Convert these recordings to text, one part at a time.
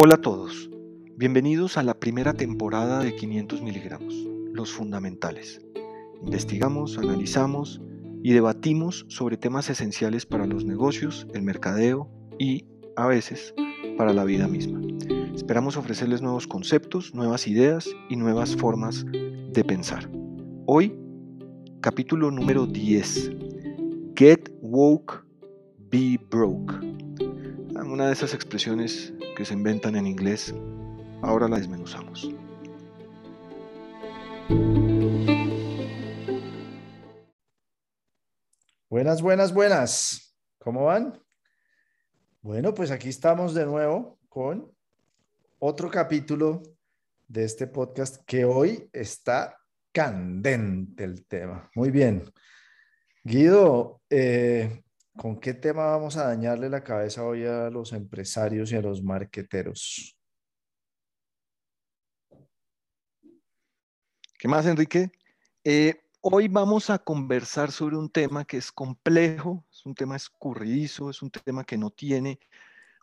Hola a todos, bienvenidos a la primera temporada de 500 miligramos, los fundamentales. Investigamos, analizamos y debatimos sobre temas esenciales para los negocios, el mercadeo y, a veces, para la vida misma. Esperamos ofrecerles nuevos conceptos, nuevas ideas y nuevas formas de pensar. Hoy, capítulo número 10. Get woke, be broke. Una de esas expresiones que se inventan en inglés, ahora la desmenuzamos. Buenas, buenas, buenas. ¿Cómo van? Bueno, pues aquí estamos de nuevo con otro capítulo de este podcast que hoy está candente el tema. Muy bien. Guido, eh, ¿con qué tema vamos a dañarle la cabeza hoy a los empresarios y a los marqueteros? ¿Qué más, Enrique? Eh, hoy vamos a conversar sobre un tema que es complejo, es un tema escurridizo, es un tema que no tiene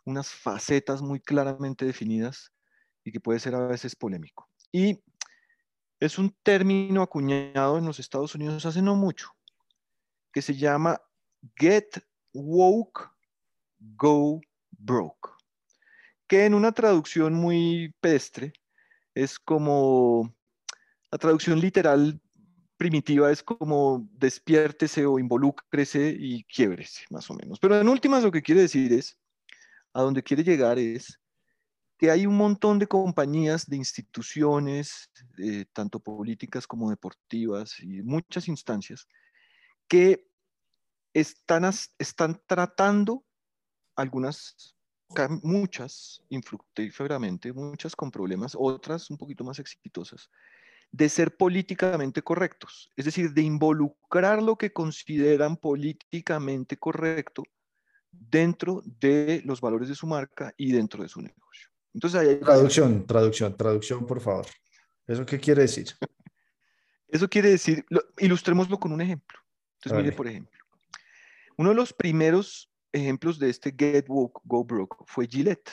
unas facetas muy claramente definidas y que puede ser a veces polémico. Y es un término acuñado en los Estados Unidos hace no mucho, que se llama Get Woke, Go Broke, que en una traducción muy pedestre es como, la traducción literal primitiva es como despiértese o involúcrese y quiebrese, más o menos. Pero en últimas lo que quiere decir es, a donde quiere llegar es que hay un montón de compañías, de instituciones, eh, tanto políticas como deportivas y muchas instancias, que están, están tratando algunas, muchas infructíferamente, muchas con problemas, otras un poquito más exitosas, de ser políticamente correctos, es decir, de involucrar lo que consideran políticamente correcto dentro de los valores de su marca y dentro de su negocio. Entonces, hay... Traducción, traducción, traducción, por favor. ¿Eso qué quiere decir? Eso quiere decir, ilustrémoslo con un ejemplo. Entonces, mire, por ejemplo, uno de los primeros ejemplos de este Get Woke, Go Broke fue Gillette.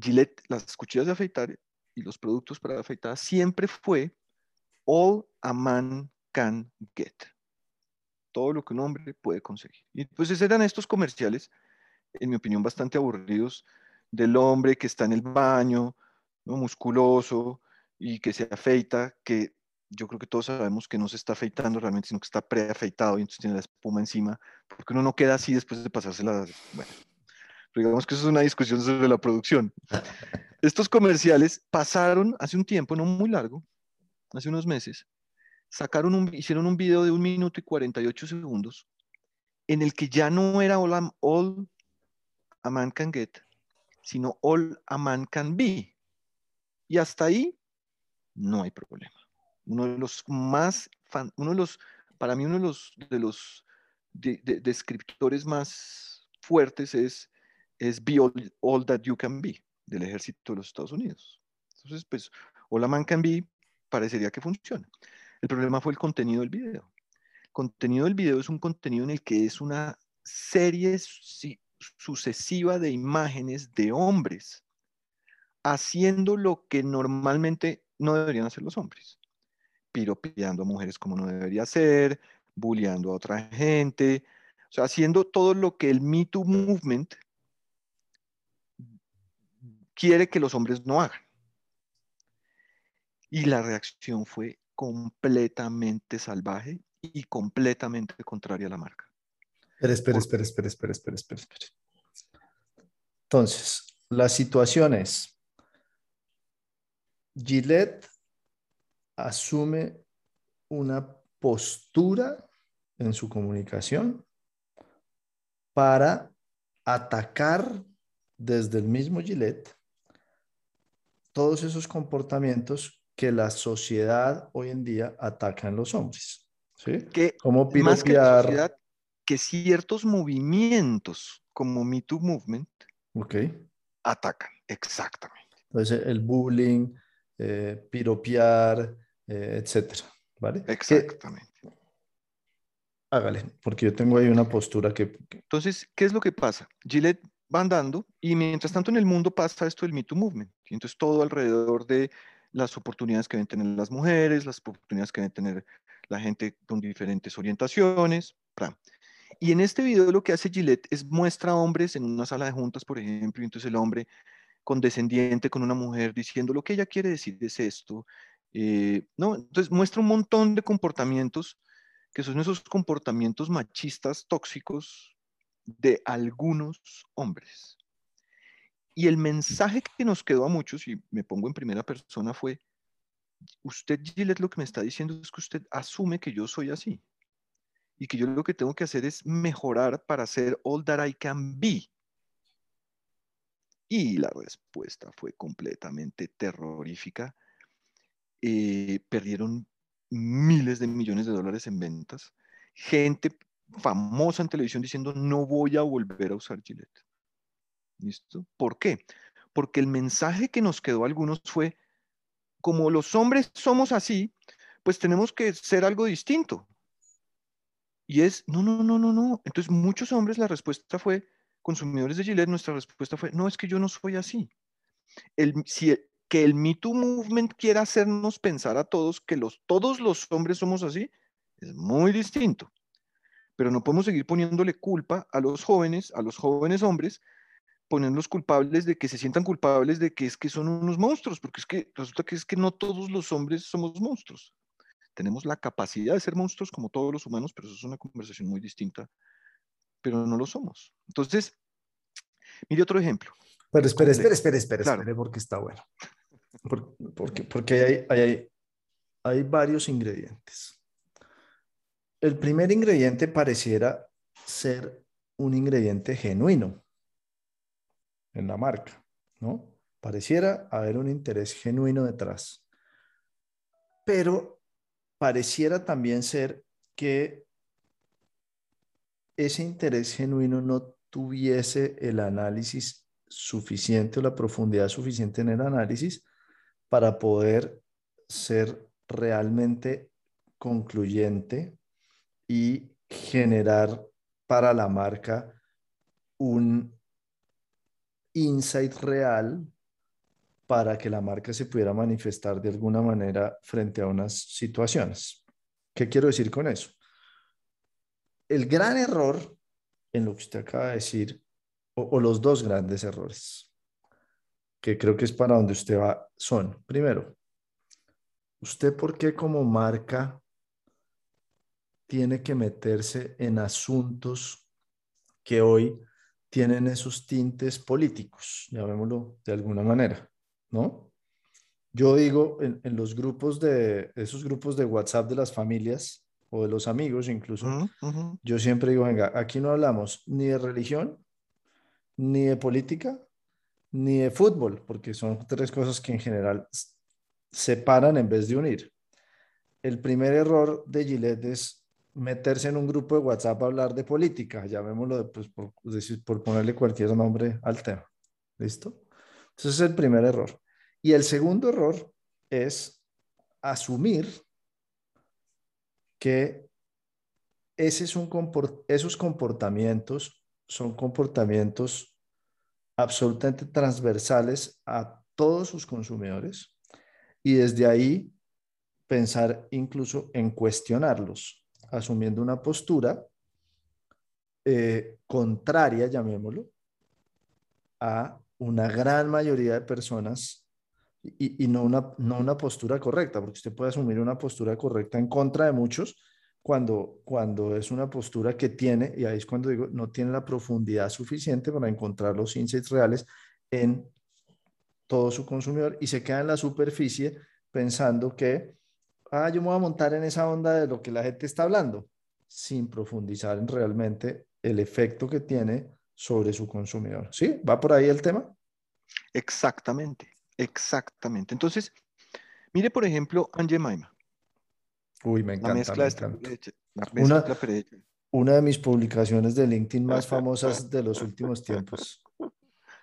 Gillette, las cuchillas de afeitar y los productos para afeitar siempre fue all a man can get todo lo que un hombre puede conseguir. Y pues eran estos comerciales, en mi opinión, bastante aburridos, del hombre que está en el baño, ¿no? musculoso y que se afeita, que yo creo que todos sabemos que no se está afeitando realmente, sino que está preafeitado y entonces tiene la espuma encima, porque uno no queda así después de pasársela. Bueno, digamos que eso es una discusión sobre la producción. Estos comerciales pasaron hace un tiempo, no muy largo, hace unos meses, sacaron un, hicieron un video de un minuto y 48 segundos en el que ya no era all, a man can get, sino all a man can be. Y hasta ahí no hay problema. Uno de los más, uno de los, para mí uno de los, de los descriptores más fuertes es, es be all, that you can be del ejército de los Estados Unidos. Entonces, pues, all man can be parecería que funciona. El problema fue el contenido del video. El contenido del video es un contenido en el que es una serie sucesiva de imágenes de hombres haciendo lo que normalmente no deberían hacer los hombres. Piropeando a mujeres como no debería ser, bulleando a otra gente, o sea, haciendo todo lo que el Me Too Movement quiere que los hombres no hagan. Y la reacción fue completamente salvaje y completamente contraria a la marca. Espera, espera, espera, espera, espera, espera, espera, espera. Entonces, la situación es, Gillette asume una postura en su comunicación para atacar desde el mismo Gillette todos esos comportamientos que la sociedad hoy en día ataca en los hombres. ¿sí? Que como más que la sociedad, que ciertos movimientos como Me Too Movement okay. atacan, exactamente. Entonces, el bullying, eh, piropear, eh, etcétera, ¿vale? Exactamente. Hágale, porque yo tengo ahí una postura que... Entonces, ¿qué es lo que pasa? Gillette van dando y mientras tanto en el mundo pasa esto del Me Too Movement. Y entonces todo alrededor de las oportunidades que deben tener las mujeres, las oportunidades que deben tener la gente con diferentes orientaciones. Y en este video lo que hace Gillette es muestra a hombres en una sala de juntas, por ejemplo, y entonces el hombre condescendiente con una mujer diciendo lo que ella quiere decir es esto. Eh, ¿no? Entonces muestra un montón de comportamientos que son esos comportamientos machistas tóxicos de algunos hombres. Y el mensaje que nos quedó a muchos, y me pongo en primera persona, fue, usted, Gillette, lo que me está diciendo es que usted asume que yo soy así. Y que yo lo que tengo que hacer es mejorar para ser all that I can be. Y la respuesta fue completamente terrorífica. Eh, perdieron miles de millones de dólares en ventas. Gente famosa en televisión diciendo no voy a volver a usar Gillette. ¿Listo? ¿Por qué? Porque el mensaje que nos quedó a algunos fue, como los hombres somos así, pues tenemos que ser algo distinto. Y es, no, no, no, no, no. Entonces muchos hombres la respuesta fue, consumidores de Gillette, nuestra respuesta fue, no, es que yo no soy así. El, si, que el Me Too Movement quiera hacernos pensar a todos que los, todos los hombres somos así, es muy distinto pero no podemos seguir poniéndole culpa a los jóvenes, a los jóvenes hombres, poniéndolos culpables de que se sientan culpables de que es que son unos monstruos, porque es que resulta que es que no todos los hombres somos monstruos. Tenemos la capacidad de ser monstruos como todos los humanos, pero eso es una conversación muy distinta, pero no lo somos. Entonces, mire otro ejemplo. Pero espere, espere, espere, espere, espere, porque está bueno. Porque, porque hay, hay, hay varios ingredientes el primer ingrediente pareciera ser un ingrediente genuino en la marca, ¿no? Pareciera haber un interés genuino detrás. Pero pareciera también ser que ese interés genuino no tuviese el análisis suficiente o la profundidad suficiente en el análisis para poder ser realmente concluyente y generar para la marca un insight real para que la marca se pudiera manifestar de alguna manera frente a unas situaciones. ¿Qué quiero decir con eso? El gran error en lo que usted acaba de decir, o, o los dos grandes errores, que creo que es para donde usted va, son, primero, ¿usted por qué como marca tiene que meterse en asuntos que hoy tienen esos tintes políticos, llamémoslo de alguna manera, ¿no? Yo digo en, los grupos de, esos grupos de WhatsApp de las familias o de los amigos incluso, yo siempre digo, venga, aquí no hablamos ni de religión, ni de política, ni de fútbol, porque son tres cosas que en general separan en vez de unir. El primer error de Gillette es meterse en un grupo de WhatsApp a hablar de política, llamémoslo pues, por, ponerle cualquier nombre al tema. ¿Listo? Ese es el primer error. Y el segundo error es asumir que ese es un esos comportamientos son comportamientos absolutamente transversales a todos sus consumidores y desde ahí pensar incluso en cuestionarlos asumiendo una postura eh, contraria, llamémoslo, a una gran mayoría de personas y, no, una, no una postura correcta, porque usted puede asumir una postura correcta en contra de muchos cuando, cuando es una postura que tiene, y ahí es cuando digo, no tiene la profundidad suficiente para encontrar los insights reales en todo su consumidor y se queda en la superficie pensando que ah, yo me voy a montar en esa onda de lo que la gente está hablando, sin profundizar en realmente el efecto que tiene sobre su consumidor. ¿Sí? ¿Va por ahí el tema? Exactamente, exactamente. Entonces, mire, por ejemplo, Angie Maima. Uy, me encanta. La mezcla, de la mezcla una, una de mis publicaciones de LinkedIn más famosas de los últimos tiempos.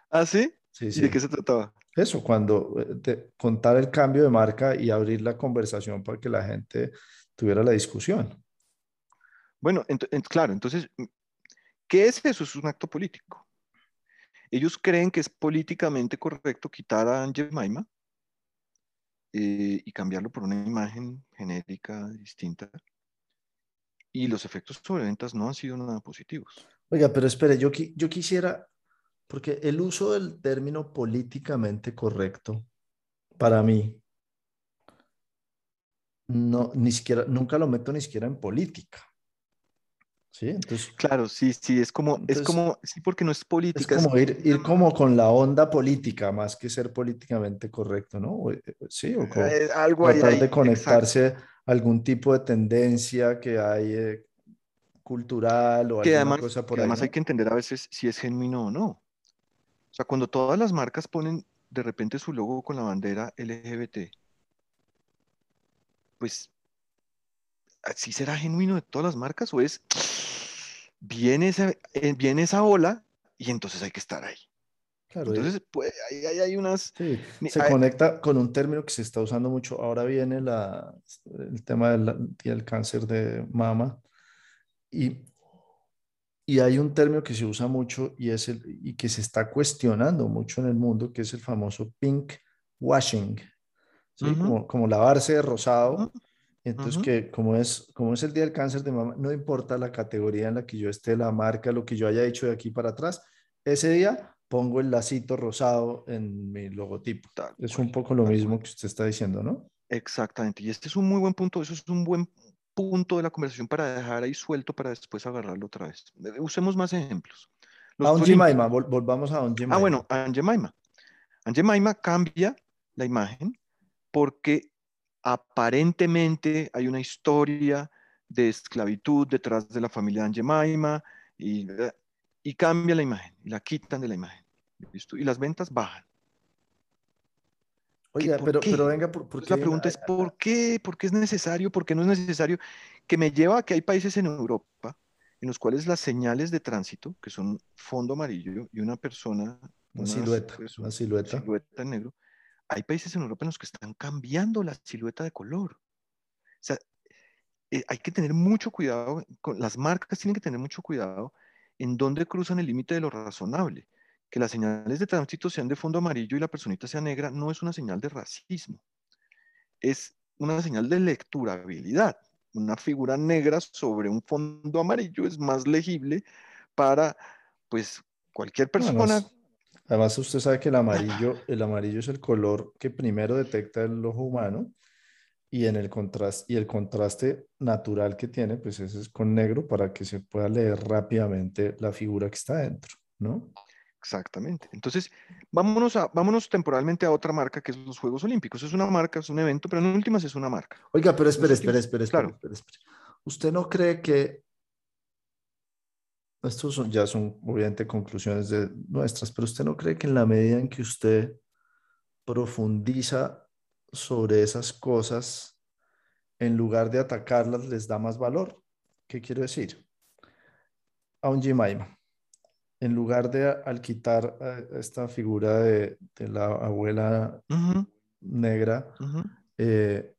¿Ah, sí? Sí, sí. ¿Y de qué se trataba? eso, cuando eh, contar el cambio de marca y abrir la conversación para que la gente tuviera la discusión. Bueno, claro, entonces, ¿qué es eso? Es un acto político. Ellos creen que es políticamente correcto quitar a Aunt Jemima eh, y cambiarlo por una imagen genérica distinta. Y los efectos sobre ventas no han sido nada positivos. Oiga, pero espere, yo, yo quisiera, porque el uso del término políticamente correcto, para mí, no, ni siquiera, nunca lo meto ni siquiera en política. ¿Sí? Entonces, claro, sí, sí, es como, es como, sí, porque no es política. Es como ir, ir como con la onda política, más que ser políticamente correcto, ¿no? Eh, sí, o eh, algo tratar de conectarse a algún tipo de tendencia que hay eh, cultural o que alguna además, cosa por que ahí. además ¿no? hay que entender a veces si es genuino o no. O sea, cuando todas las marcas ponen de repente su logo con la bandera LGBT, pues, ¿así será genuino de todas las marcas o es, viene esa, eh, viene esa ola y entonces hay que estar ahí? Claro, Entonces, pues, ahí hay, hay unas... Sí, se hay- conecta con un término que se está usando mucho. Ahora viene la, el tema del, del cáncer de mama y, y hay un término que se usa mucho y, es el, y que se está cuestionando mucho en el mundo, que es el famoso pink washing, como, como lavarse de rosado. Entonces, ujú. que como es, como es el día del cáncer de mama, no importa la categoría en la que yo esté, la marca, lo que yo haya hecho de aquí para atrás, ese día pongo el lacito rosado en mi logotipo. Tal Es cual, un poco lo mismo cual. que usted está diciendo, ¿no? Exactamente. Y este es un muy buen punto, eso es un buen punto de la conversación para dejar ahí suelto para después agarrarlo otra vez. Eh, Usemos más ejemplos. Los Aunt olímpicos. Jemima, vol- volvamos a Aunt Jemima. Ah, bueno, Aunt Jemima. Jemima cambia la imagen porque aparentemente hay una historia de esclavitud detrás de la familia de Aunt Jemima y, eh, y cambia la imagen y la quitan de la imagen. ¿listo? Y las ventas bajan. Oiga, ¿por pero, qué? pero venga, ¿por, por qué la pregunta es ¿por qué? ¿Por qué es necesario? ¿Por qué no es necesario? Que me lleva a que hay países en Europa en los cuales las señales de tránsito, que son fondo amarillo y una persona, una silueta, pues, una silueta. silueta en negro, hay países en Europa en los que están cambiando la silueta de color. O sea, eh, hay que tener mucho cuidado, con, las marcas tienen que tener mucho cuidado en dónde cruzan el límite de lo razonable. Que las señales de tránsito sean de fondo amarillo y la personita sea negra no es una señal de racismo, es una señal de lecturabilidad. Una figura negra sobre un fondo amarillo es más legible para, pues, cualquier persona. Además, usted sabe que el amarillo, el amarillo es el color que primero detecta el ojo humano y en el contraste y el contraste natural que tiene, pues ese es con negro para que se pueda leer rápidamente la figura que está dentro, ¿no? Exactamente. Entonces, vámonos, a, vámonos temporalmente a otra marca que es los Juegos Olímpicos. Es una marca, es un evento, pero en últimas es una marca. Oiga, pero espere, espere, espere, espere, claro. espere, espere. ¿Usted no cree que estos son, ya son obviamente conclusiones de nuestras, pero usted no cree que en la medida en que usted profundiza sobre esas cosas, en lugar de atacarlas, les da más valor? ¿Qué quiero decir? A un Jemima. En lugar de al quitar eh, esta figura de, de la abuela negra, ujú. eh,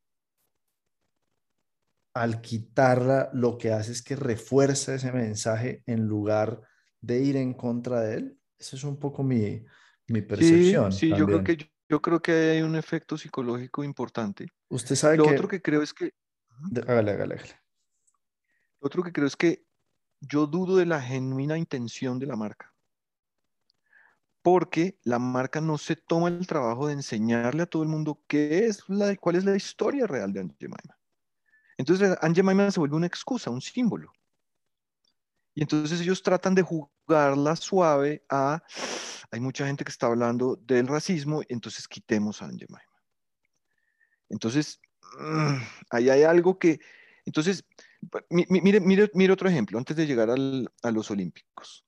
al quitarla, lo que hace es que refuerza ese mensaje en lugar de ir en contra de él. Esa es un poco mi, mi Sí, percepción. sí, yo creo que, yo, yo creo que hay un efecto psicológico importante. Usted sabe Lo que... otro que creo es que, de- Hágale, hágale, hágale. lo otro que creo es que yo dudo de la genuina intención de la marca. Porque la marca no se toma el trabajo de enseñarle a todo el mundo qué es la, cuál es la historia real de Aunt Jemima. Entonces, Aunt Jemima se vuelve una excusa, un símbolo. Y entonces ellos tratan de jugarla suave a, hay mucha gente que está hablando del racismo, entonces quitemos a Aunt Jemima. Entonces, mm, ahí hay algo que, entonces, mi- mi- mire, mire, mire otro ejemplo, antes de llegar al- a los Olímpicos.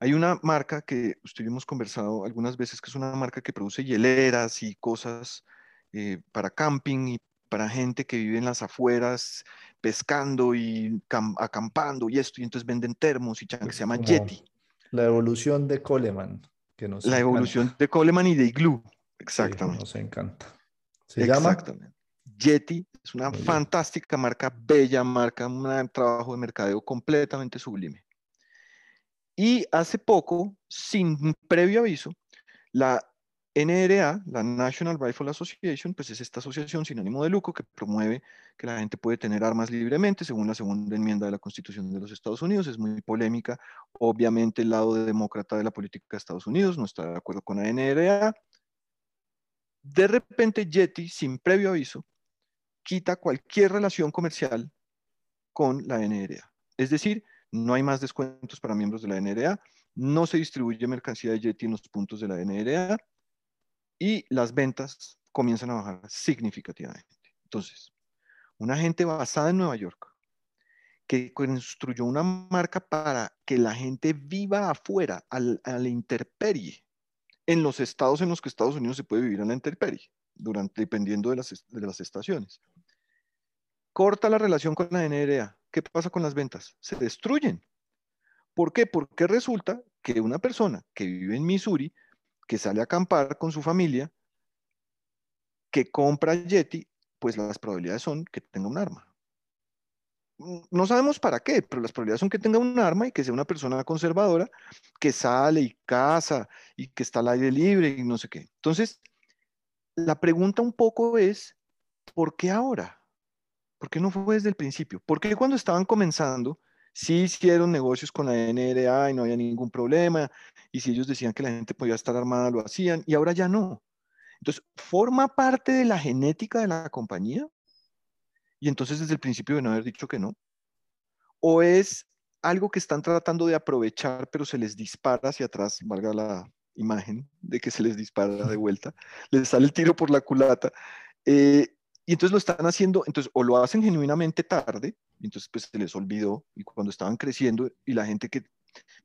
Hay una marca que usted hemos conversado algunas veces, que es una marca que produce hieleras y cosas eh, para camping y para gente que vive en las afueras pescando y cam- acampando y esto, y entonces venden termos y chan, que Es se llama Yeti. La evolución de Coleman, que nos La encanta. evolución de Coleman y de Igloo. Sí, Exactamente. nos encanta. Se llama Exactamente. Yeti es una Muy bien. fantástica marca, bella marca, un trabajo de mercadeo completamente sublime. Y hace poco, sin previo aviso, la NRA, la National Rifle Association, pues es esta asociación sin ánimo de lucro que promueve que la gente puede tener armas libremente según la segunda enmienda de la Constitución de los Estados Unidos. Es muy polémica. Obviamente el lado demócrata de la política de Estados Unidos no está de acuerdo con la NRA. De repente Yeti, sin previo aviso, quita cualquier relación comercial con la NRA. Es decir, no hay más descuentos para miembros de la NRA, no se distribuye mercancía de Yeti en los puntos de la NRA y las ventas comienzan a bajar significativamente. Entonces, una gente basada en Nueva York que construyó una marca para que la gente viva afuera, a la intemperie, en los estados en los que Estados Unidos se puede vivir a la intemperie, durante, dependiendo de las, de las estaciones. Corta la relación con la NRA. ¿Qué pasa con las ventas? Se destruyen. ¿Por qué? Porque resulta que una persona que vive en Missouri que sale a acampar con su familia, que compra Yeti, pues las probabilidades son que tenga un arma. No sabemos para qué, pero las probabilidades son que tenga un arma y que sea una persona conservadora que sale y caza y que está al aire libre y no sé qué. Entonces, la pregunta un poco es, ¿por qué ahora? ¿Por qué no fue desde el principio? ¿Por qué cuando estaban comenzando sí hicieron negocios con la NRA y no había ningún problema, y si ellos decían que la gente podía estar armada, lo hacían, y ahora ya no. Entonces, ¿forma parte de la genética de la compañía? Y entonces desde el principio de no haber dicho que no. ¿O es algo que están tratando de aprovechar, pero se les dispara hacia atrás, valga la imagen de que se les dispara de vuelta, les sale el tiro por la culata, eh, y entonces lo están haciendo, entonces o lo hacen genuinamente tarde, y entonces pues se les olvidó, y cuando estaban creciendo y la gente que,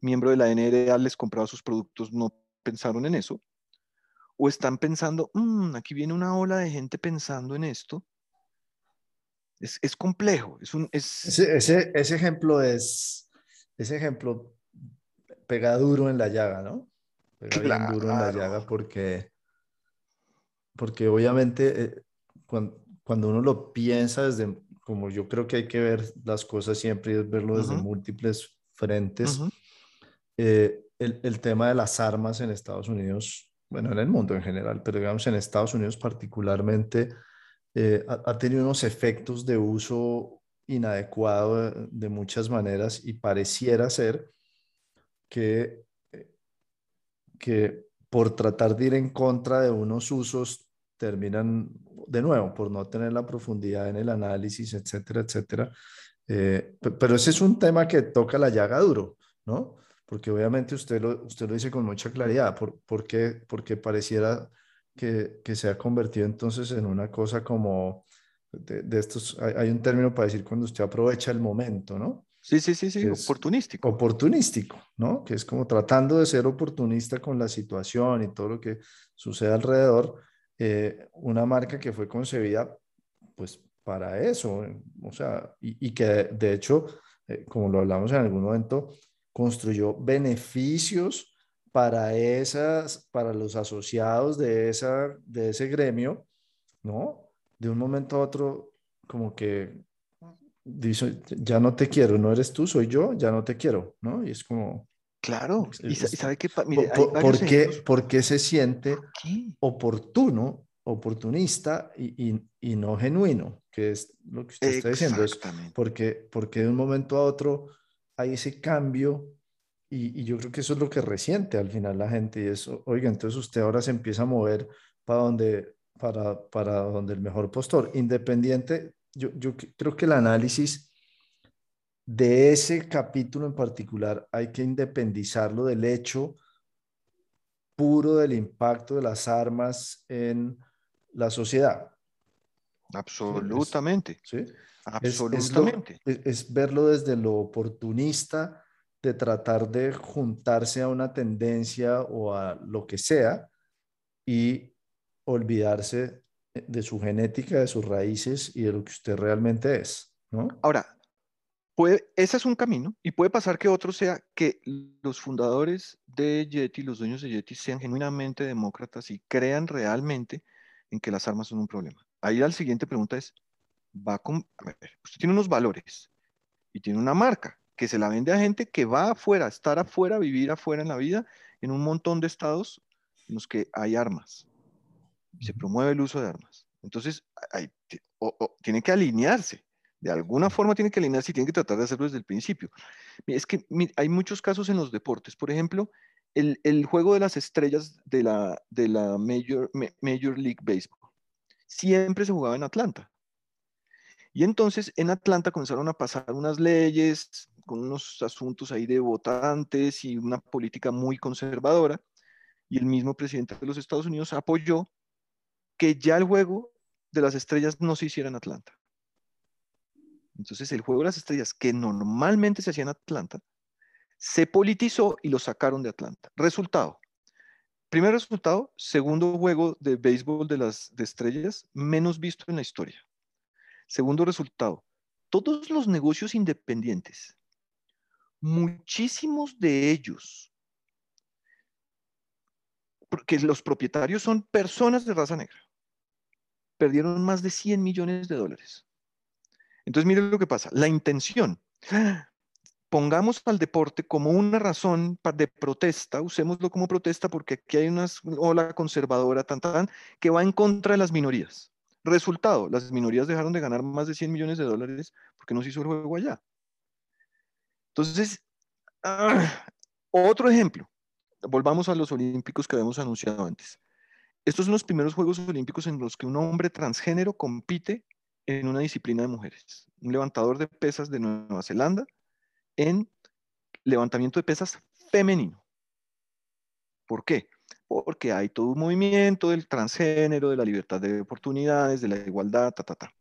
miembro de la NRA, les compraba sus productos, no pensaron en eso, o están pensando, mm, aquí viene una ola de gente pensando en esto. Es, es complejo, es un... Es... Ese, ese, ese, ejemplo es, ese ejemplo pega duro en la llaga, ¿no? Pega claro. duro en la llaga porque, porque obviamente eh, cuando, cuando uno lo piensa desde, como yo creo que hay que ver las cosas siempre y es verlo desde múltiples frentes, eh, el, el, tema de las armas en Estados Unidos, bueno, en el mundo en general, pero digamos en Estados Unidos particularmente, eh, ha, ha, tenido unos efectos de uso inadecuado de, de muchas maneras y pareciera ser que, eh, que por tratar de ir en contra de unos usos terminan de nuevo por no tener la profundidad en el análisis, etcétera, etcétera. Eh, pero ese es un tema que toca la llaga duro, ¿no? Porque obviamente usted lo, usted lo dice con mucha claridad, ¿por, por qué? Porque pareciera que, que, se ha convertido entonces en una cosa como de, de estos, hay, hay, un término para decir cuando usted aprovecha el momento, ¿no? Sí, sí, sí, sí, oportunístico. Oportunístico, ¿no? Que es como tratando de ser oportunista con la situación y todo lo que sucede alrededor eh, una marca que fue concebida pues para eso, o sea, y, y que de hecho, eh, como lo hablamos en algún momento, construyó beneficios para esas, para los asociados de, esa, de ese gremio, ¿no? De un momento a otro, como que dice, ya no te quiero, no eres tú, soy yo, ya no te quiero, ¿no? Y es como, Claro, y, sabe que mire, por, por, qué, ¿por, qué, se siente oportuno, oportunista y, y, y, no genuino? Que es lo que usted está diciendo. Es porque, porque de un momento a otro hay ese cambio y, yo creo que eso es lo que resiente al final la gente. Y eso, oiga, entonces usted ahora se empieza a mover para donde, para, para donde el mejor postor. Independiente, yo, yo creo que el análisis de ese capítulo en particular hay que independizarlo del hecho puro del impacto de las armas en la sociedad. Absolutamente. ¿sí? Absolutamente. Es, es, es, verlo desde lo oportunista de tratar de juntarse a una tendencia o a lo que sea y olvidarse de su genética, de sus raíces y de lo que usted realmente es. ¿no? Ahora, Puede, ese es un camino y puede pasar que otro sea que los fundadores de Yeti, los dueños de Yeti, sean genuinamente demócratas y crean realmente en que las armas son un problema. Ahí la siguiente pregunta es, va con, a ver, usted tiene unos valores y tiene una marca que se la vende a gente que va afuera, estar afuera, vivir afuera en la vida, en un montón de estados en los que hay armas. Se promueve el uso de armas. Entonces, tiene que alinearse. De alguna forma tiene que alinearse y tiene que tratar de hacerlo desde el principio. Es que hay muchos casos en los deportes. Por ejemplo, el, juego de las estrellas de la, de la Major, Major League Baseball siempre se jugaba en Atlanta. Y entonces en Atlanta comenzaron a pasar unas leyes con unos asuntos ahí de votantes y una política muy conservadora. Y el mismo presidente de los Estados Unidos apoyó que ya el juego de las estrellas no se hiciera en Atlanta. Entonces el juego de las estrellas que normalmente se hacía en Atlanta, se politizó y lo sacaron de Atlanta. Resultado. Primer resultado, segundo juego de béisbol de las de estrellas menos visto en la historia. Segundo resultado, todos los negocios independientes, muchísimos de ellos, porque los propietarios son personas de raza negra, perdieron más de 100 millones de dólares. Entonces, miren lo que pasa. La intención, pongamos al deporte como una razón de protesta, usémoslo como protesta porque aquí hay una ola conservadora tan, tan, que va en contra de las minorías. Resultado, las minorías dejaron de ganar más de 100 millones de dólares porque no se hizo el juego allá. Entonces, ah, otro ejemplo, volvamos a los olímpicos que habíamos anunciado antes. Estos son los primeros Juegos Olímpicos en los que un hombre transgénero compite en una disciplina de mujeres. Un levantador de pesas de Nueva Zelanda en levantamiento de pesas femenino. ¿Por qué? porque hay todo un movimiento del transgénero, de la libertad de oportunidades, de la igualdad, ta, ta, ta.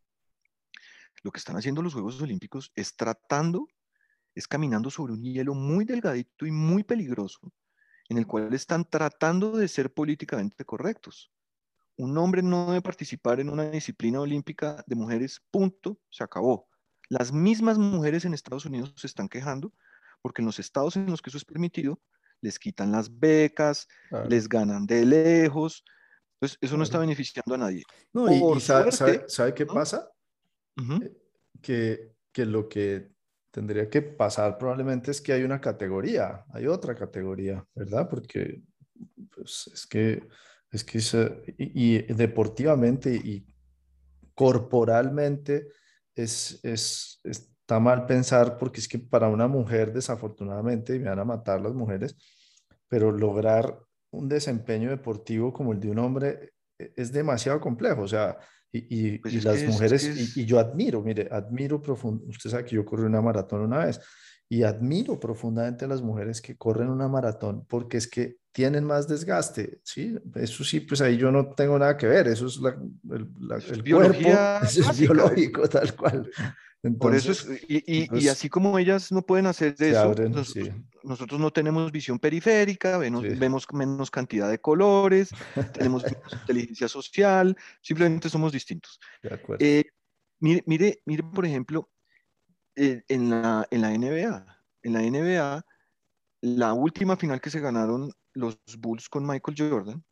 Lo que están haciendo los Juegos Olímpicos es tratando, es caminando sobre un hielo muy delgadito y muy peligroso, en el cual están tratando de ser políticamente correctos. Un hombre no debe participar en una disciplina olímpica de mujeres, punto, se acabó. Las mismas mujeres en Estados Unidos se están quejando porque en los estados en los que eso es permitido, les quitan las becas, les ganan de lejos. Entonces, eso no está beneficiando a nadie. No, y, sabe, qué pasa? Eh, que, que lo que tendría que pasar probablemente es que hay una categoría, hay otra categoría, ¿verdad? Porque pues, es que, es que y, deportivamente y corporalmente es, es, está mal pensar porque es que para una mujer desafortunadamente, y me van a matar las mujeres, pero lograr un desempeño deportivo como el de un hombre e, es demasiado complejo, o sea, y, y, pues las mujeres, y, yo admiro, mire, admiro profundamente, usted sabe que yo corrí una maratón una vez, y admiro profundamente a las mujeres que corren una maratón porque es que tienen más desgaste, ¿sí? Eso sí, pues ahí yo no tengo nada que ver, eso es la, el, el cuerpo, es biológico tal cual. Por eso es, y, así como ellas no pueden hacer eso, nosotros, no tenemos visión periférica, vemos, menos cantidad de colores, tenemos inteligencia social, simplemente somos distintos. Eh, mire, mire, mire, por ejemplo, en, la, NBA, en la NBA, la última final que se ganaron los Bulls con Michael Jordan,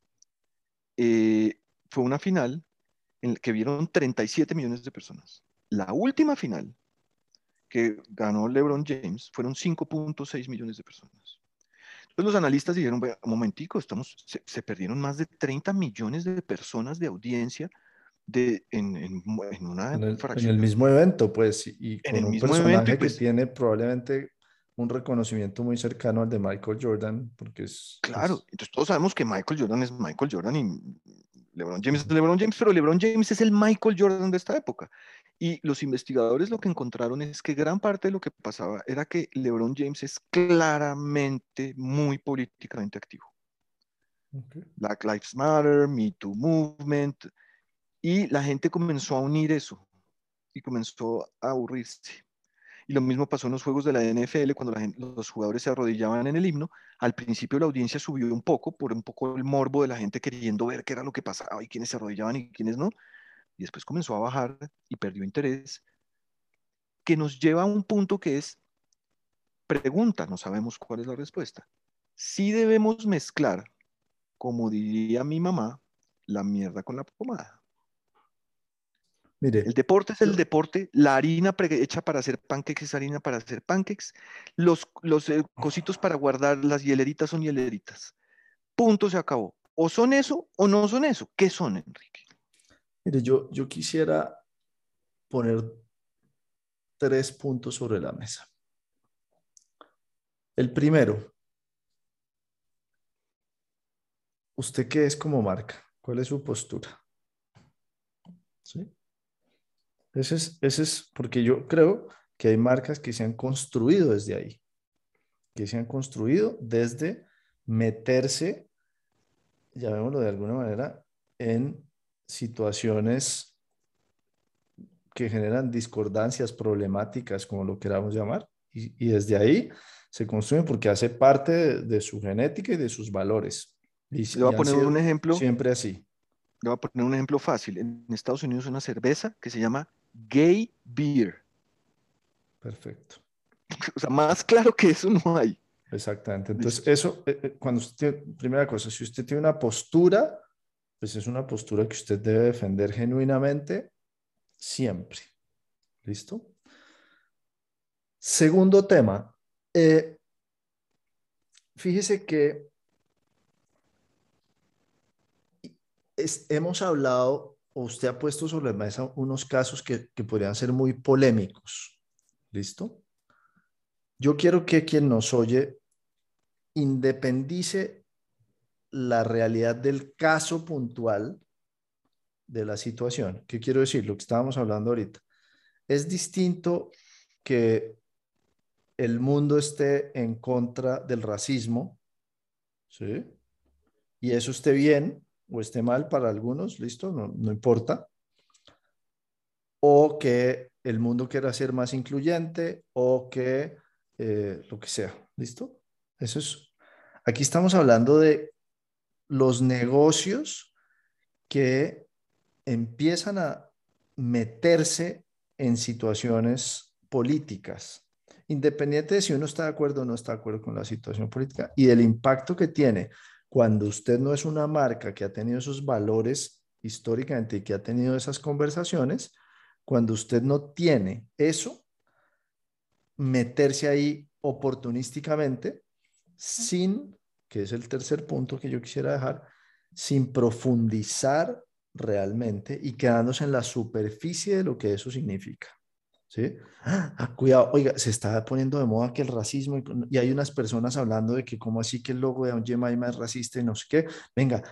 eh, fue una final en la que vieron 37 millones de personas. La última final que ganó LeBron James fueron 5.6 millones de personas. Entonces los analistas dijeron, un momentico, estamos, se, perdieron más de 30 millones de personas de audiencia de, en, en, una en el, mismo evento, pues, y con un personaje que pues tiene probablemente un reconocimiento muy cercano al de Michael Jordan, porque es... Claro, entonces todos sabemos que Michael Jordan es Michael Jordan y LeBron James es LeBron James, pero LeBron James es el Michael Jordan de esta época. Y los investigadores lo que encontraron es que gran parte de lo que pasaba era que LeBron James es claramente muy políticamente activo. Black Lives Matter, Me Too Movement, y la gente comenzó a unir eso y comenzó a aburrirse. Y lo mismo pasó en los juegos de la NFL cuando los jugadores se arrodillaban en el himno. Al principio la audiencia subió un poco por un poco el morbo de la gente queriendo ver qué era lo que pasaba y quiénes se arrodillaban y quiénes no. Y después comenzó a bajar y perdió interés, que nos lleva a un punto que es pregunta, no sabemos cuál es la respuesta. Si debemos mezclar, como diría mi mamá, la mierda con la pomada. Mire, El deporte es el deporte, la harina hecha para hacer pancakes es harina para hacer pancakes, los, los eh, cositos para guardar las hieleritas son hieleritas. Punto, se acabó. O son eso o no son eso. ¿Qué son, Enrique? mire, yo, yo quisiera poner tres puntos sobre la mesa. El primero, ¿usted qué es como marca? ¿Cuál es su postura? ¿Sí? Ese es, ese es porque yo creo que hay marcas que se han construido desde ahí, que se han construido desde meterse, llamémoslo de alguna manera, en situaciones que generan discordancias, problemáticas, como lo queramos llamar, y, y desde ahí se construyen porque hace parte de, de su genética y de sus valores. Y, Le voy a poner un ejemplo. Siempre así. Le voy a poner un ejemplo fácil. En Estados Unidos una cerveza que se llama Gay Beer. Perfecto. O sea, más claro que eso no hay. Exactamente. Entonces, eso, eh, eh, cuando usted, tiene- primera cosa, si usted tiene una postura, pues es una postura que usted debe defender genuinamente siempre. ¿Listo? Segundo tema. eh, fíjese que es- hemos hablado, usted ha puesto sobre la mesa unos casos que, que podrían ser muy polémicos. ¿Listo? Yo quiero que quien nos oye independice la realidad del caso puntual de la situación. ¿Qué quiero decir? Lo que estábamos hablando ahorita. Es distinto que el mundo esté en contra del racismo, ¿sí? Y eso esté bien o esté mal para algunos, listo, no, no importa. O que el mundo quiera ser más incluyente o que eh, lo que sea, listo. Eso es, aquí estamos hablando de los negocios que empiezan a meterse en situaciones políticas, independiente de si uno está de acuerdo o no está de acuerdo con la situación política y del impacto que tiene cuando usted no es una marca que ha tenido esos valores históricamente y que ha tenido esas conversaciones, cuando usted no tiene eso, meterse ahí oportunísticamente sin, que es el tercer punto que yo quisiera dejar, sin profundizar realmente y quedándose en la superficie de lo que eso significa. ¿Sí? Ah, cuidado, oiga, se está poniendo de moda que el racismo y, hay unas personas hablando de que como así que el logo de Jemima es racista y no sé qué. Venga,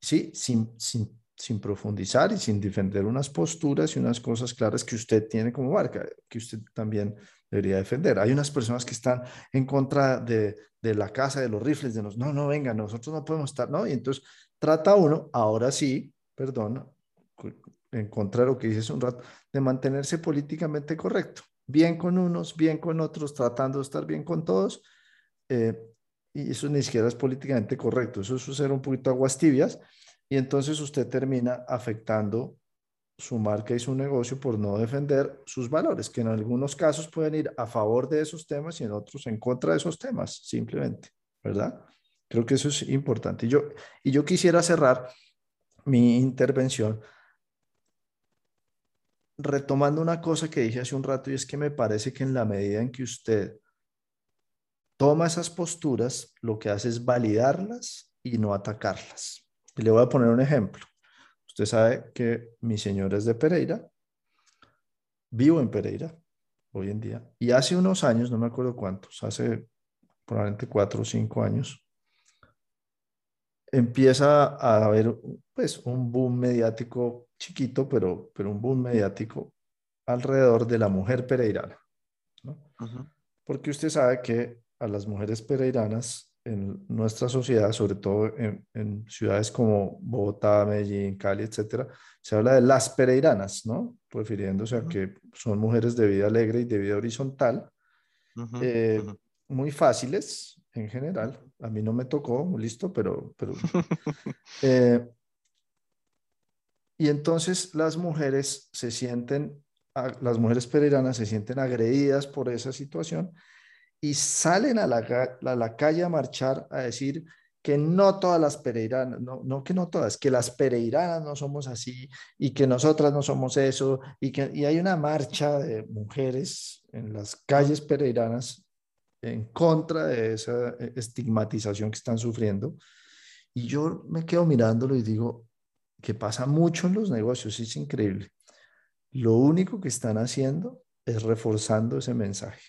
sí, sin, sin, sin profundizar y sin defender unas posturas y unas cosas claras que usted tiene como marca, que usted también debería defender. Hay unas personas que están en contra de, de la casa, de los rifles, de los, no, no, venga, nosotros no podemos estar, ¿no? Y entonces trata uno, ahora sí, perdón, en contra de lo que dices un rato, de mantenerse políticamente correcto, bien con unos, bien con otros, tratando de estar bien con todos, eh, y eso ni siquiera es políticamente correcto, eso es ser un poquito aguas tibias, y entonces usted termina afectando su marca y su negocio por no defender sus valores, que en algunos casos pueden ir a favor de esos temas y en otros en contra de esos temas, simplemente, ¿verdad? Creo que eso es importante. Yo, y yo quisiera cerrar mi intervención retomando una cosa que dije hace un rato y es que me parece que en la medida en que usted toma esas posturas, lo que hace es validarlas y no atacarlas. Y le voy a poner un ejemplo. Usted sabe que mi señora es de Pereira, vivo en Pereira hoy en día, y hace unos años, no me acuerdo cuántos, hace probablemente cuatro o cinco años, empieza a haber pues un boom mediático chiquito, pero, pero un boom mediático alrededor de la mujer pereirana. ¿no? Uh -huh. Porque usted sabe que a las mujeres pereiranas en nuestra sociedad, sobre todo en, en, ciudades como Bogotá, Medellín, Cali, etcétera, se habla de las pereiranas, ¿no? Refiriéndose uh -huh. a que son mujeres de vida alegre y de vida horizontal, uh -huh. eh, muy fáciles en general. A mí no me tocó, listo, pero... pero eh, y entonces las mujeres se sienten, las mujeres pereiranas se sienten agredidas por esa situación y salen a la, a la calle a marchar a decir que no todas las pereiranas, no, no que no todas, que las pereiranas no somos así y que nosotras no somos eso y que y hay una marcha de mujeres en las calles pereiranas en contra de esa eh, estigmatización que están sufriendo. Y yo me quedo mirándolo y digo que pasa mucho en los negocios, es increíble. Lo único que están haciendo es reforzando ese mensaje.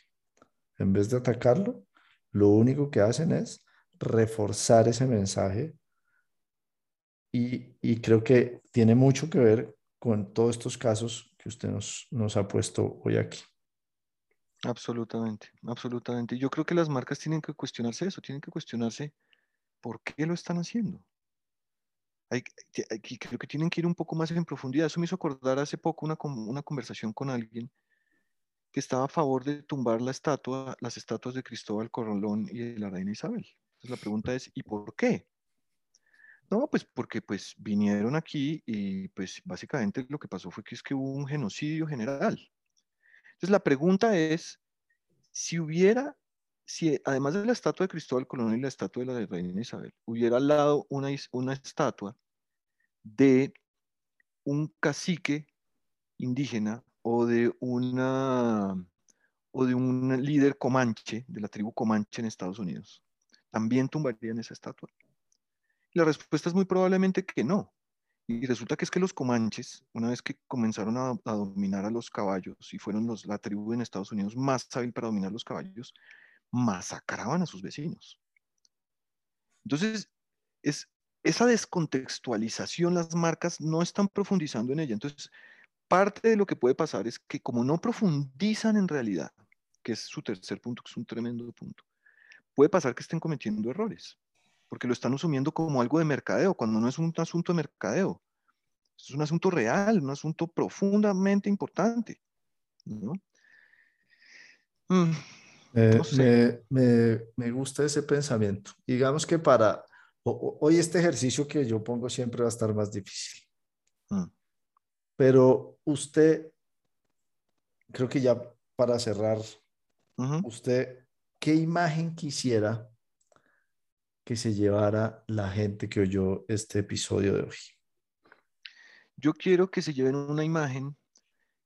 En vez de atacarlo, lo único que hacen es reforzar ese mensaje y, creo que tiene mucho que ver con todos estos casos que usted nos, nos ha puesto hoy aquí. Absolutamente, absolutamente. Yo creo que las marcas tienen que cuestionarse eso, tienen que cuestionarse por qué lo están haciendo. Hay, creo que tienen que ir un poco más en profundidad. Eso me hizo acordar hace poco una, una conversación con alguien que estaba a favor de tumbar la estatua, las estatuas de Cristóbal Colón y de la reina Isabel. Entonces la pregunta es, ¿y por qué? No, pues porque pues vinieron aquí y pues básicamente lo que pasó fue que es que hubo un genocidio general. Entonces la pregunta es, si hubiera, si además de la estatua de Cristóbal Colón y la estatua de la reina Isabel, hubiera al lado una, una estatua de un cacique indígena o de una o de un líder comanche, de la tribu comanche en Estados Unidos, ¿también tumbarían esa estatua? la respuesta es muy probablemente que no. Y resulta que es que los comanches, una vez que comenzaron a, dominar a los caballos y fueron los, la tribu en Estados Unidos más hábil para dominar los caballos, masacraban a sus vecinos. Entonces, es, esa descontextualización, las marcas no están profundizando en ella. Entonces, parte de lo que puede pasar es que como no profundizan en realidad, que es su tercer punto, que es un tremendo punto, puede pasar que estén cometiendo errores, porque lo están asumiendo como algo de mercadeo, cuando no es un asunto de mercadeo. Es un asunto real, un asunto profundamente importante. ¿no? Mm, me, me, me, gusta ese pensamiento. Digamos que para hoy este ejercicio que yo pongo siempre va a estar más difícil. Mm. Pero usted, creo que ya para cerrar, usted, ¿qué imagen quisiera que se llevara la gente que oyó este episodio de hoy? Yo quiero que se lleven una imagen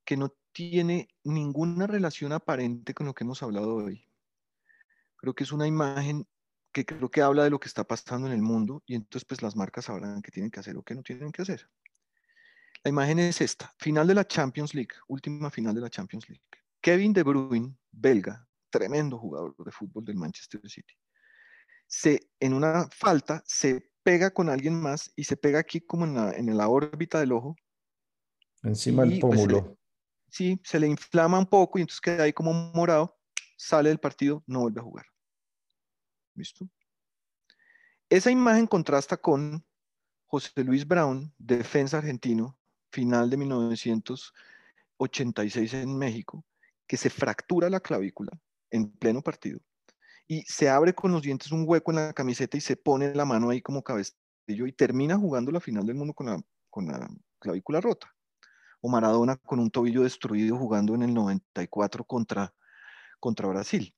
que no tiene ninguna relación aparente con lo que hemos hablado hoy. Creo que es una imagen que creo que habla de lo que está pasando en el mundo y entonces pues las marcas sabrán qué tienen que hacer o qué no tienen que hacer. La imagen es esta, final de la Champions League, última final de la Champions League. Kevin De Bruyne, belga, tremendo jugador de fútbol del Manchester City, se, en una falta se pega con alguien más y se pega aquí como en la, en la órbita del ojo. Encima del pues, pómulo. sí, se le inflama un poco y entonces queda ahí como morado, sale del partido, no vuelve a jugar. ¿Listo? Esa imagen contrasta con José Luis Brown, defensa argentino, final de 1986 en México, que se fractura la clavícula en pleno partido y se abre con los dientes un hueco en la camiseta y se pone la mano ahí como cabestillo y termina jugando la final del mundo con la, clavícula rota. O Maradona con un tobillo destruido jugando en el 94 contra, contra Brasil.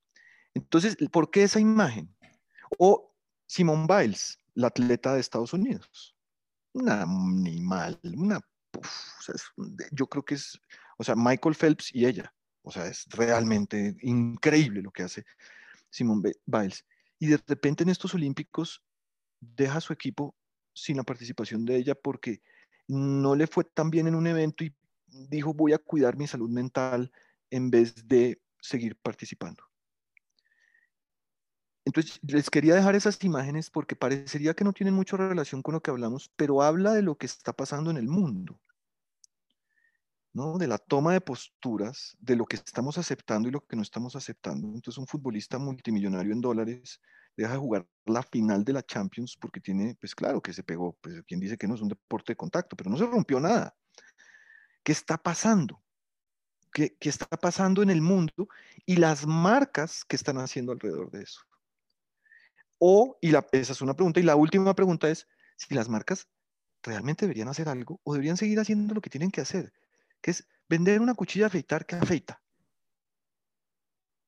Entonces, ¿por qué esa imagen? O Simone Biles, la atleta de Estados Unidos. Una animal, una yo creo que es, o sea, Michael Phelps y ella, o sea, es realmente increíble lo que hace Simón Biles. Y de repente en estos Olímpicos deja su equipo sin la participación de ella porque no le fue tan bien en un evento y dijo voy a cuidar mi salud mental en vez de seguir participando. Entonces, les quería dejar esas imágenes porque parecería que no tienen mucha relación con lo que hablamos, pero habla de lo que está pasando en el mundo de la toma de posturas, de lo que estamos aceptando y lo que no estamos aceptando. Entonces un futbolista multimillonario en dólares deja de jugar la final de la Champions porque tiene, pues claro que se pegó, pues quien dice que no es un deporte de contacto, pero no se rompió nada. ¿Qué está pasando? ¿Qué, qué está pasando en el mundo? Y las marcas que están haciendo alrededor de eso. O, y la, esa es una pregunta, y la última pregunta es si las marcas realmente deberían hacer algo o deberían seguir haciendo lo que tienen que hacer que es vender una cuchilla de afeitar que afeita.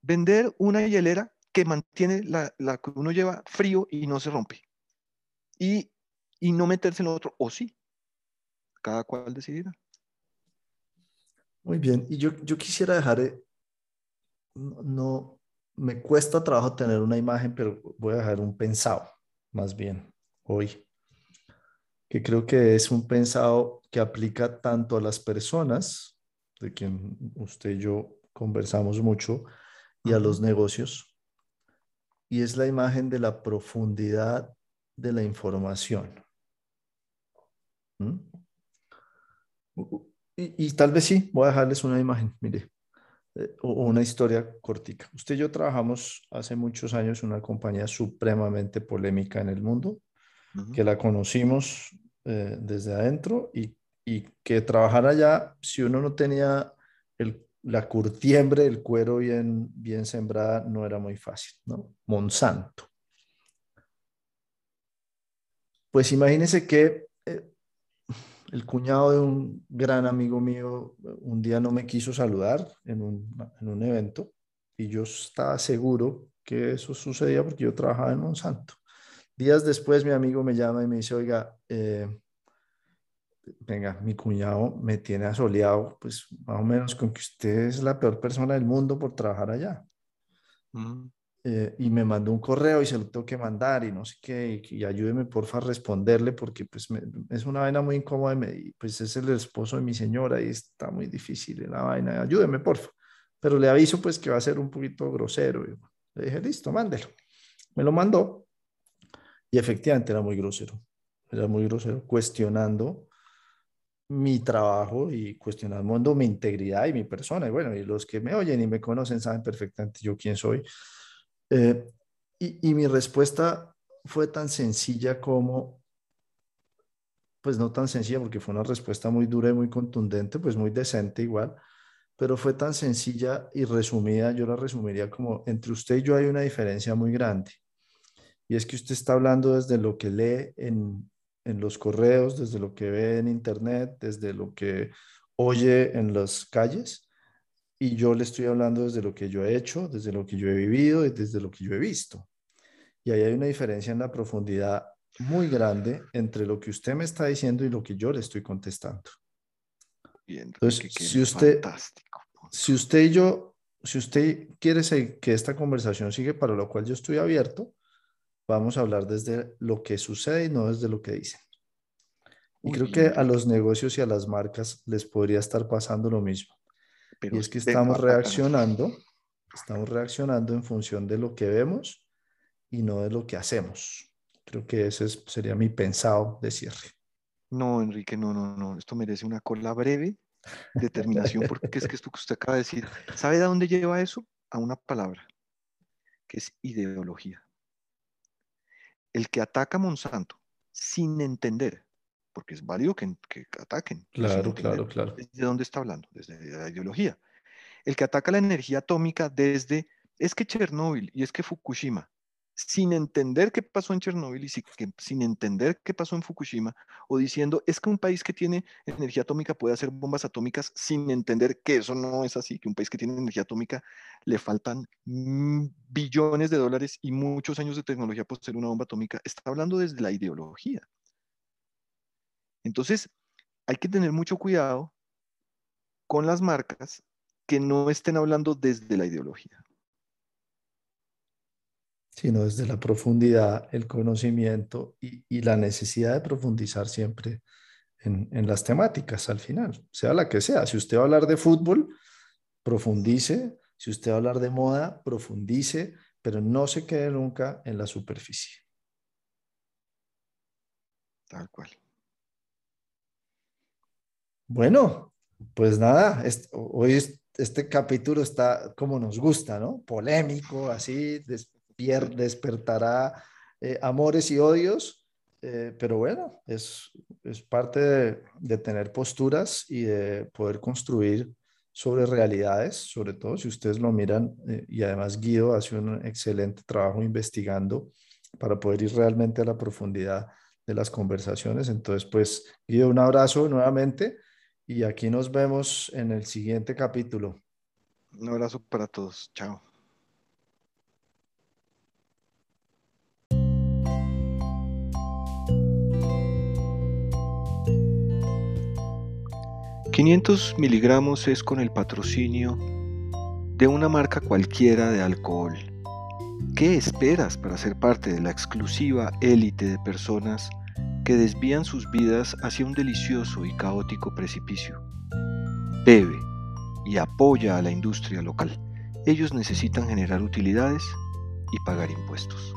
Vender una hielera que mantiene la, que uno lleva frío y no se rompe. y, y no meterse en lo otro, o sí, cada cual decidirá. Muy bien, y yo, yo quisiera dejar, eh, no, me cuesta trabajo tener una imagen, pero voy a dejar un pensado, más bien, hoy, que creo que es un pensado que aplica tanto a las personas, de quien usted y yo conversamos mucho, y a los negocios, y es la imagen de la profundidad de la información. ¿Mm? Y, tal vez sí, voy a dejarles una imagen, mire, eh, o una historia cortica. Usted y yo trabajamos hace muchos años en una compañía supremamente polémica en el mundo, que la conocimos eh, desde adentro y, y, que trabajar allá, si uno no tenía el, la curtiembre, el cuero bien, bien sembrada, no era muy fácil, ¿no? Monsanto. Pues imagínense que eh, el cuñado de un gran amigo mío un día no me quiso saludar en un, evento y yo estaba seguro que eso sucedía porque yo trabajaba en Monsanto. Días después mi amigo me llama y me dice, oiga, eh, venga, mi cuñado me tiene asoleado, pues más o menos con que usted es la peor persona del mundo por trabajar allá. Mm. Eh, y me mandó un correo y se lo tengo que mandar y no sé qué, y, ayúdeme porfa a responderle porque pues es una vaina muy incómoda y pues es el esposo de mi señora y está muy difícil la vaina, ayúdeme porfa. Pero le aviso pues que va a ser un poquito grosero. Y le dije, listo, mándelo. Me lo mandó y efectivamente era muy grosero, era muy grosero, cuestionando mi trabajo y cuestionando mi integridad y mi persona. Y bueno, y los que me oyen y me conocen saben perfectamente yo quién soy. Eh, y, mi respuesta fue tan sencilla como, pues no tan sencilla porque fue una respuesta muy dura y muy contundente, pues muy decente igual, pero fue tan sencilla y resumida, yo la resumiría como, entre usted y yo hay una diferencia muy grande. Y es que usted está hablando desde lo que lee en, en los correos, desde lo que ve en internet, desde lo que oye en las calles, y yo le estoy hablando desde lo que yo he hecho, desde lo que yo he vivido y desde lo que yo he visto. Y ahí hay una diferencia en la profundidad muy grande entre lo que usted me está diciendo y lo que yo le estoy contestando. Entonces, si usted, si usted y yo, si usted quiere que esta conversación siga, para lo cual yo estoy abierto, vamos a hablar desde lo que sucede y no desde lo que dicen. Y creo que a los negocios y a las marcas les podría estar pasando lo mismo y es que estamos reaccionando, estamos reaccionando en función de lo que vemos y no de lo que hacemos. Creo que ese sería mi pensado de cierre. No, Enrique, no, no, no. Esto merece una cola breve, determinación, porque es que esto que usted acaba de decir, ¿sabe de dónde lleva eso? A una palabra, que es ideología. El que ataca a Monsanto sin entender porque es válido que, ataquen. Claro, claro, claro. ¿Desde dónde está hablando? Desde la ideología. El que ataca la energía atómica desde, es que Chernóbil y es que Fukushima, sin entender qué pasó en Chernóbil y sin entender qué pasó en Fukushima, o diciendo, es que un país que tiene energía atómica puede hacer bombas atómicas sin entender que eso no es así, que un país que tiene energía atómica le faltan billones de dólares y muchos años de tecnología por ser una bomba atómica, está hablando desde la ideología. Entonces, hay que tener mucho cuidado con las marcas que no estén hablando desde la ideología. Sino desde la profundidad, el conocimiento y, la necesidad de profundizar siempre en, en, las temáticas al final, sea la que sea. Si usted va a hablar de fútbol, profundice. Si usted va a hablar de moda, profundice, pero no se quede nunca en la superficie. Tal cual. Bueno, pues nada, hoy este capítulo está como nos gusta, ¿no? Polémico, así, despertará eh, amores y odios, eh, pero bueno, es, parte de, tener posturas y de poder construir sobre realidades, sobre todo si ustedes lo miran, eh, y además Guido hace un excelente trabajo investigando para poder ir realmente a la profundidad de las conversaciones. Entonces, pues, Guido, un abrazo nuevamente y aquí nos vemos en el siguiente capítulo. Un abrazo para todos. Chao. 500 miligramos es con el patrocinio de una marca cualquiera de alcohol. ¿Qué esperas para ser parte de la exclusiva élite de personas que desvían sus vidas hacia un delicioso y caótico precipicio? Bebe y apoya a la industria local. Ellos necesitan generar utilidades y pagar impuestos.